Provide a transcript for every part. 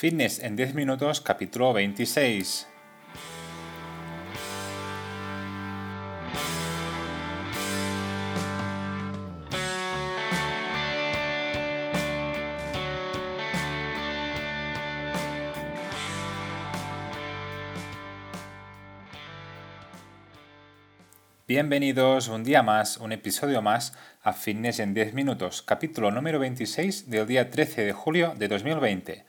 Fitness en 10 minutos, capítulo 26. Bienvenidos un día más, un episodio más a Fitness en 10 minutos, capítulo número 26 del día 13 de julio de 2020.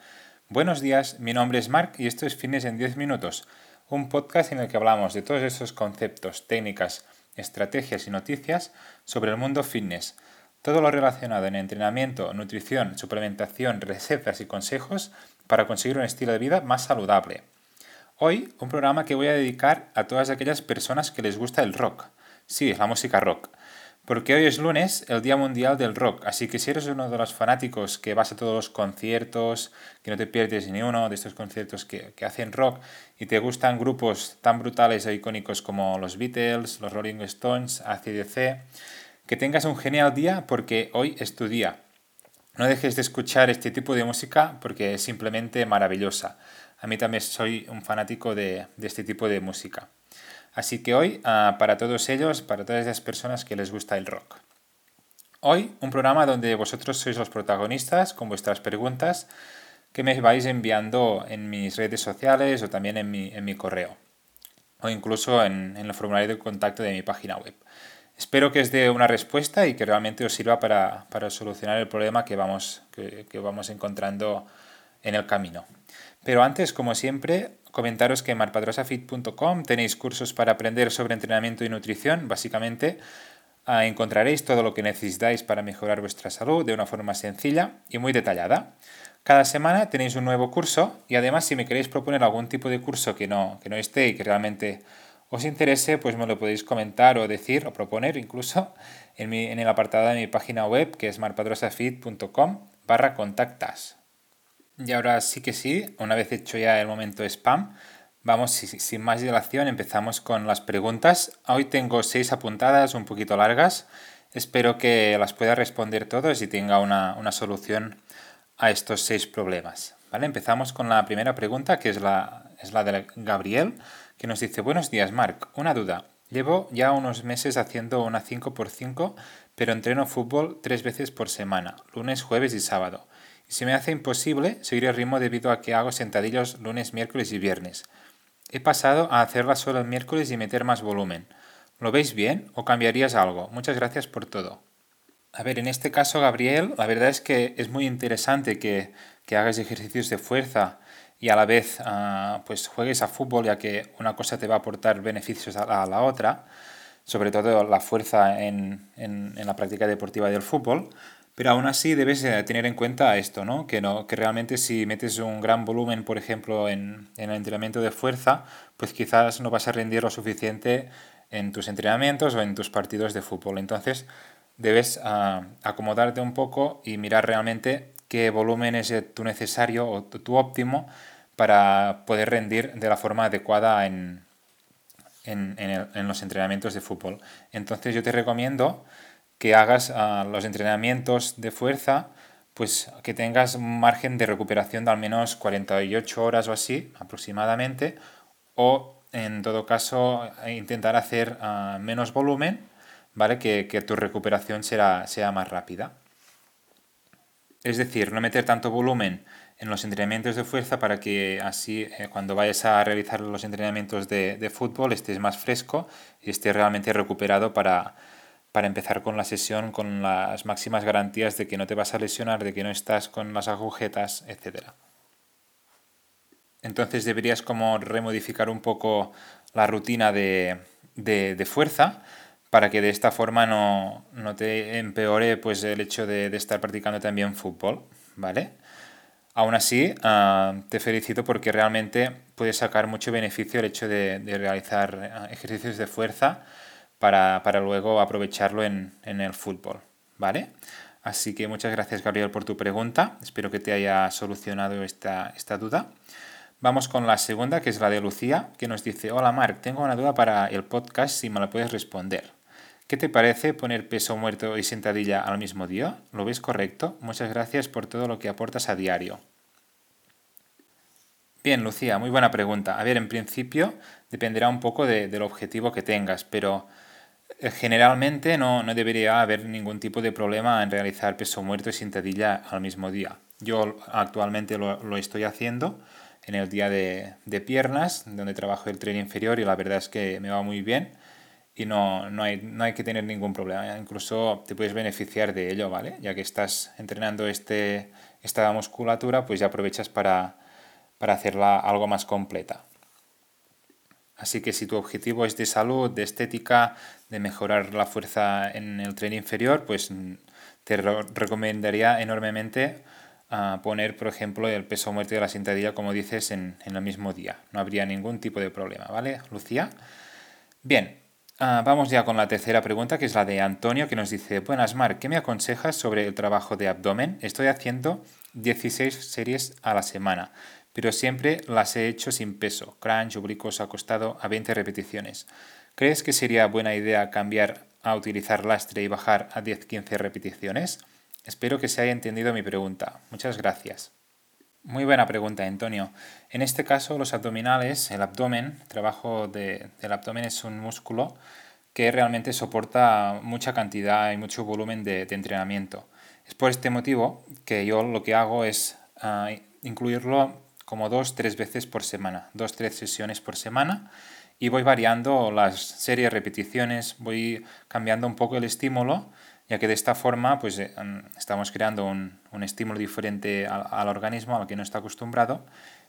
Buenos días, mi nombre es Mark y esto es Fitness en 10 minutos, un podcast en el que hablamos de todos esos conceptos, técnicas, estrategias y noticias sobre el mundo fitness. Todo lo relacionado en entrenamiento, nutrición, suplementación, recetas y consejos para conseguir un estilo de vida más saludable. Hoy un programa que voy a dedicar a todas aquellas personas que les gusta el rock. Sí, la música rock. Porque hoy es lunes, el Día Mundial del Rock, así que si eres uno de los fanáticos que vas a todos los conciertos, que no te pierdes ni uno de estos conciertos que, hacen rock y te gustan grupos tan brutales e icónicos como los Beatles, los Rolling Stones, ACDC, que tengas un genial día porque hoy es tu día. No dejes de escuchar este tipo de música porque es simplemente maravillosa. A mí también soy un fanático de, este tipo de música. Así que hoy, ah, para todos ellos, para todas las personas que les gusta el rock. Hoy, un programa donde vosotros sois los protagonistas con vuestras preguntas que me vais enviando en mis redes sociales o también en mi, correo o incluso en, el formulario de contacto de mi página web. Espero que os dé una respuesta y que realmente os sirva para, solucionar el problema que vamos, que vamos encontrando en el camino. Pero antes, como siempre, comentaros que en marpadrosafit.com tenéis cursos para aprender sobre entrenamiento y nutrición. Básicamente, ah, encontraréis todo lo que necesitáis para mejorar vuestra salud de una forma sencilla y muy detallada. Cada semana tenéis un nuevo curso y además si me queréis proponer algún tipo de curso que no, que no esté y que realmente os interese, pues me lo podéis comentar o decir o proponer incluso en, en el apartado de mi página web que es marpadrosafit.com barra contactas. Y ahora sí que sí, una vez hecho ya el momento spam, vamos sin más dilación, empezamos con las preguntas. Hoy tengo seis apuntadas, un poquito largas. Espero que las pueda responder todos y tenga una, solución a estos seis problemas. ¿Vale? Empezamos con la primera pregunta, que es la, es la de Gabriel, que nos dice, buenos días, Marc. Una duda. Llevo ya unos meses haciendo una 5x5, pero entreno fútbol tres veces por semana, lunes, jueves y sábado. Se me hace imposible seguir el ritmo debido a que hago sentadillos lunes, miércoles y viernes. He pasado a hacerlas solo el miércoles y meter más volumen. ¿Lo veis bien o cambiarías algo? Muchas gracias por todo. A ver, en este caso, Gabriel, la verdad es que es muy interesante que, hagas ejercicios de fuerza y a la vez ah, pues juegues a fútbol, ya que una cosa te va a aportar beneficios a la, otra, sobre todo la fuerza en, en la práctica deportiva del fútbol. Pero aún así debes eh, tener en cuenta esto, ¿no? Que, no, que realmente si metes un gran volumen, por ejemplo, en, en el entrenamiento de fuerza, pues quizás no vas a rendir lo suficiente en tus entrenamientos o en tus partidos de fútbol. Entonces debes ah, acomodarte un poco y mirar realmente qué volumen es tu necesario o tu óptimo para poder rendir de la forma adecuada en, en, en los entrenamientos de fútbol. Entonces yo te recomiendo que hagas ah, los entrenamientos de fuerza, pues que tengas un margen de recuperación de al menos 48 horas o así aproximadamente, o en todo caso intentar hacer ah, menos volumen, ¿vale? Que, tu recuperación será, sea más rápida. Es decir, no meter tanto volumen en los entrenamientos de fuerza para que así eh, cuando vayas a realizar los entrenamientos de, de, fútbol estés más fresco y estés realmente recuperado para, para empezar con la sesión con las máximas garantías de que no te vas a lesionar, de que no estás con las agujetas, etc. Entonces deberías como remodificar un poco la rutina de, fuerza para que de esta forma no, te empeore pues, el hecho de, estar practicando también fútbol, ¿vale? Aún así, ah, te felicito porque realmente puedes sacar mucho beneficio el hecho de, de realizar ah, ejercicios de fuerza para, luego aprovecharlo en, el fútbol, ¿vale? Así que muchas gracias Gabriel por tu pregunta, espero que te haya solucionado esta, esta duda. Vamos con la segunda, que es la de Lucía, que nos dice, hola Marc, tengo una duda para el podcast si me la puedes responder. ¿Qué te parece poner peso muerto y sentadilla al mismo día? ¿Lo ves correcto? Muchas gracias por todo lo que aportas a diario. Bien, Lucía, muy buena pregunta. A ver, en principio dependerá un poco del objetivo que tengas, pero generalmente no, debería haber ningún tipo de problema en realizar peso muerto y sentadilla al mismo día. Yo actualmente lo, estoy haciendo en el día de, piernas, donde trabajo el tren inferior y la verdad es que me va muy bien y no, hay, no hay que tener ningún problema. Incluso te puedes beneficiar de ello, ¿vale? Ya que estás entrenando este, esta musculatura, pues ya aprovechas para para hacerla algo más completa. Así que si tu objetivo es de salud, de estética, de mejorar la fuerza en el tren inferior, pues mm, te recomendaría enormemente ah, poner, por ejemplo, el peso muerto de la sentadilla, como dices, en, el mismo día. No habría ningún tipo de problema, ¿vale, Lucía? Bien, ah, vamos ya con la tercera pregunta, que es la de Antonio, que nos dice, buenas, Mar, ¿qué me aconsejas sobre el trabajo de abdomen? Estoy haciendo 16 series a la semana pero siempre las he hecho sin peso, crunch, oblicuos acostado a 20 repeticiones. ¿Crees que sería buena idea cambiar a utilizar lastre y bajar a 10-15 repeticiones? Espero que se haya entendido mi pregunta. Muchas gracias. Muy buena pregunta, Antonio. En este caso, los abdominales, el abdomen, el trabajo del abdomen es un músculo que realmente soporta mucha cantidad y mucho volumen de, entrenamiento. Es por este motivo que yo lo que hago es ah, incluirlo como dos, tres veces por semana, dos, tres sesiones por semana y voy variando las series, repeticiones, voy cambiando un poco el estímulo, ya que de esta forma pues, eh, estamos creando un, estímulo diferente al, organismo al que no está acostumbrado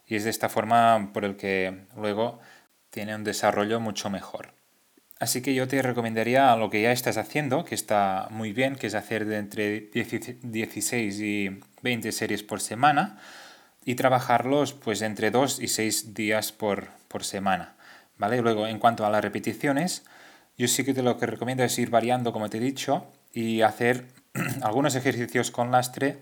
y es de esta forma por el que luego tiene un desarrollo mucho mejor. Así que yo te recomendaría lo que ya estás haciendo, que está muy bien, que es hacer de entre 16 y 20 series por semana, y trabajarlos pues entre 2 y 6 días por, semana. ¿vale? Luego, en cuanto a las repeticiones, yo sí que te lo que recomiendo es ir variando, como te he dicho, y hacer algunos ejercicios con lastre,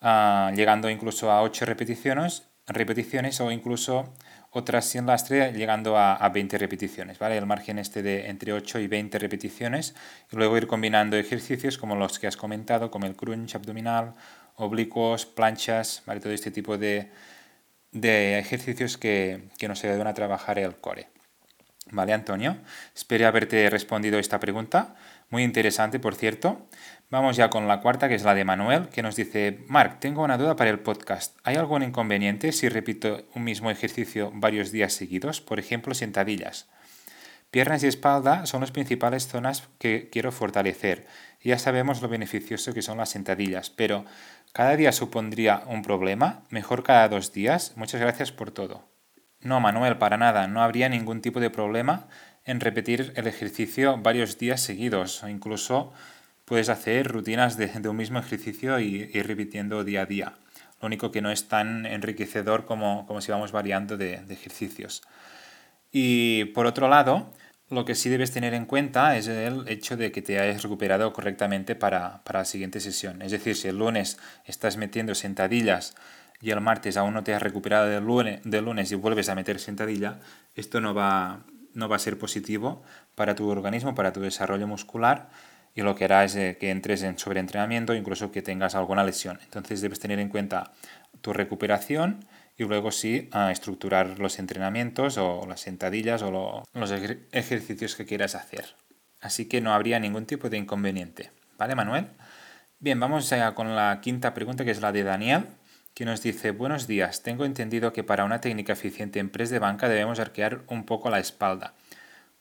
ah, llegando incluso a 8 repeticiones, repeticiones o incluso otras sin lastre llegando a, a, 20 repeticiones, ¿vale? El margen este de entre 8 y 20 repeticiones y luego ir combinando ejercicios como los que has comentado, como el crunch abdominal oblicuos, planchas, ¿vale? todo este tipo de, ejercicios que, nos ayudan a trabajar el core. ¿Vale, Antonio? Espero haberte respondido esta pregunta. Muy interesante, por cierto. Vamos ya con la cuarta, que es la de Manuel, que nos dice, Marc, tengo una duda para el podcast. ¿Hay algún inconveniente si repito un mismo ejercicio varios días seguidos? Por ejemplo, sentadillas. Piernas y espalda son las principales zonas que quiero fortalecer. Ya sabemos lo beneficioso que son las sentadillas, pero ¿cada día supondría un problema? ¿Mejor cada dos días? Muchas gracias por todo. No, Manuel, para nada. No habría ningún tipo de problema en repetir el ejercicio varios días seguidos o incluso puedes hacer rutinas de, un mismo ejercicio y ir repitiendo día a día. Lo único que no es tan enriquecedor como, como si vamos variando de ejercicios. Y por otro lado, lo que sí debes tener en cuenta es el hecho de que te hayas recuperado correctamente para, la siguiente sesión. Es decir, si el lunes estás metiendo sentadillas y el martes aún no te has recuperado del lunes, del lunes y vuelves a meter sentadilla, esto no va, no va a ser positivo para tu organismo, para tu desarrollo muscular y lo que hará es eh, que entres en sobreentrenamiento, incluso que tengas alguna lesión. Entonces debes tener en cuenta tu recuperación y luego sí a estructurar los entrenamientos o las sentadillas o los ejercicios que quieras hacer. Así que no habría ningún tipo de inconveniente. ¿Vale, Manuel? Bien, vamos ya con la quinta pregunta que es la de Daniel, que nos dice, buenos días, tengo entendido que para una técnica eficiente en press de banca debemos arquear un poco la espalda.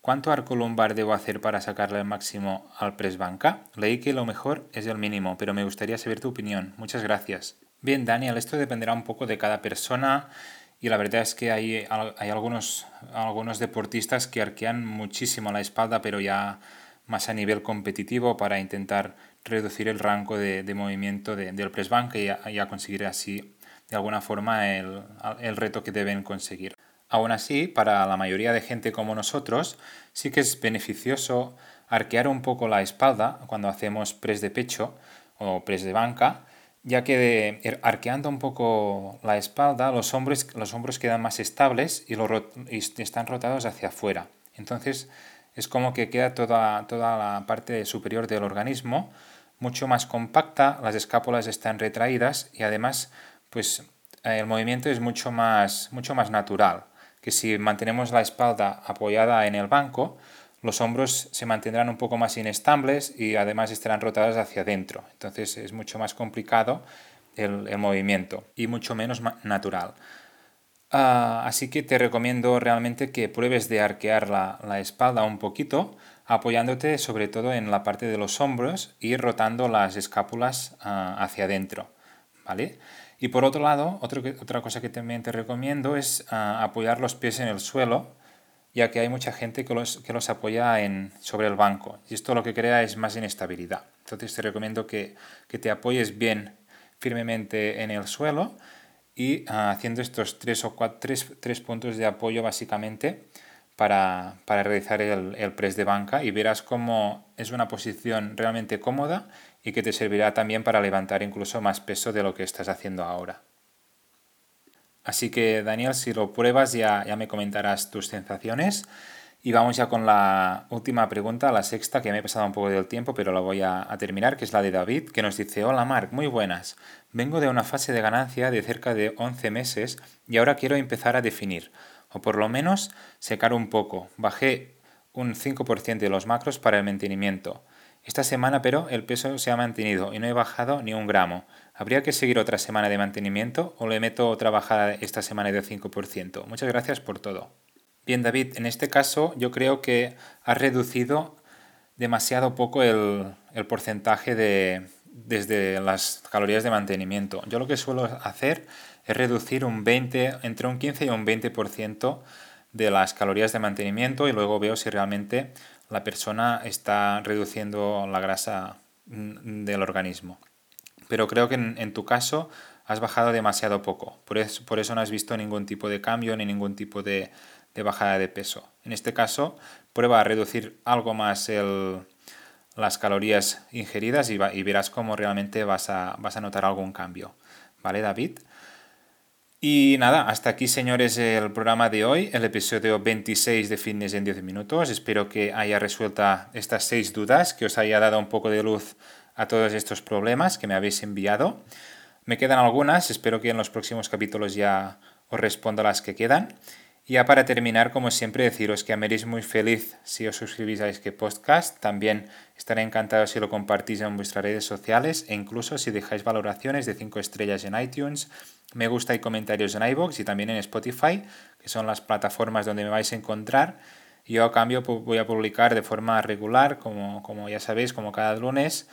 ¿Cuánto arco lumbar debo hacer para sacarle el máximo al press banca? Leí que lo mejor es el mínimo, pero me gustaría saber tu opinión. Muchas gracias. Bien, Daniel, esto dependerá un poco de cada persona y la verdad es que hay, hay algunos, algunos deportistas que arquean muchísimo la espalda, pero ya más a nivel competitivo para intentar reducir el rango de, movimiento del press bank y a, conseguir así de alguna forma el, el reto que deben conseguir. Aún así, para la mayoría de gente como nosotros, sí que es beneficioso arquear un poco la espalda cuando hacemos press de pecho o press de banca, ya que er, arqueando un poco la espalda, los hombros, los hombros quedan más estables y, están rotados hacia afuera. Entonces es como que queda toda, toda la parte superior del organismo mucho más compacta, las escápulas están retraídas y además pues el movimiento es mucho más, mucho más natural, que si mantenemos la espalda apoyada en el banco, los hombros se mantendrán un poco más inestables y además estarán rotados hacia adentro. Entonces es mucho más complicado el, movimiento y mucho menos natural. Ah, así que te recomiendo realmente que pruebes de arquear la, espalda un poquito, apoyándote sobre todo en la parte de los hombros y rotando las escápulas ah, hacia adentro. ¿Vale? Y por otro lado, otra cosa que también te recomiendo es ah, apoyar los pies en el suelo ya que hay mucha gente que los, que los apoya en, sobre el banco y esto lo que crea es más inestabilidad. Entonces te recomiendo que, te apoyes bien firmemente en el suelo y ah, haciendo estos tres, o cuatro, tres, puntos de apoyo básicamente para, realizar el, el, press de banca y verás cómo es una posición realmente cómoda y que te servirá también para levantar incluso más peso de lo que estás haciendo ahora. Así que Daniel, si lo pruebas ya, ya me comentarás tus sensaciones. Y vamos ya con la última pregunta, la sexta, que me he pasado un poco del tiempo, pero la voy a, terminar, que es la de David, que nos dice, hola Marc, muy buenas. Vengo de una fase de ganancia de cerca de 11 meses y ahora quiero empezar a definir, o por lo menos secar un poco. Bajé un 5% de los macros para el mantenimiento. Esta semana, pero, el peso se ha mantenido y no he bajado ni un gramo. ¿Habría que seguir otra semana de mantenimiento o le meto otra bajada esta semana del 5%? Muchas gracias por todo. Bien, David, en este caso yo creo que has reducido demasiado poco el, porcentaje de, desde las calorías de mantenimiento. Yo lo que suelo hacer es reducir un 20, entre un 15 y un 20% de las calorías de mantenimiento y luego veo si realmente la persona está reduciendo la grasa mm, del organismo. Pero creo que en, tu caso has bajado demasiado poco. Por eso, por eso, no has visto ningún tipo de cambio ni ningún tipo de, bajada de peso. En este caso, prueba a reducir algo más las calorías ingeridas y, y, verás cómo realmente vas a, vas a notar algún cambio. ¿Vale, David? Y nada, hasta aquí señores el programa de hoy, el episodio 26 de Fitness en 10 minutos. Espero que haya resuelto estas seis dudas, que os haya dado un poco de luz a todos estos problemas que me habéis enviado. Me quedan algunas, espero que en los próximos capítulos ya os responda las que quedan. Y ya para terminar, como siempre, deciros que me muy feliz si os suscribís a este podcast. También estaré encantado si lo compartís en vuestras redes sociales e incluso si dejáis valoraciones de 5 estrellas en iTunes, me gusta y comentarios en iBox y también en Spotify, que son las plataformas donde me vais a encontrar. Yo a cambio voy a publicar de forma regular, como, como ya sabéis, como cada lunes,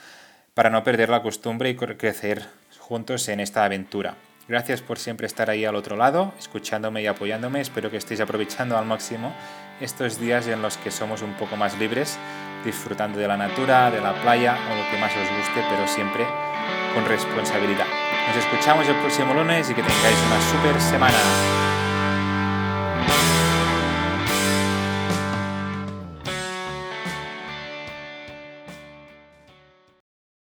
para no perder la costumbre y crecer juntos en esta aventura. Gracias por siempre estar ahí al otro lado, escuchándome y apoyándome. Espero que estéis aprovechando al máximo estos días en los que somos un poco más libres, disfrutando de la natura, de la playa o lo que más os guste, pero siempre con responsabilidad. Nos escuchamos el próximo lunes y que tengáis una super semana.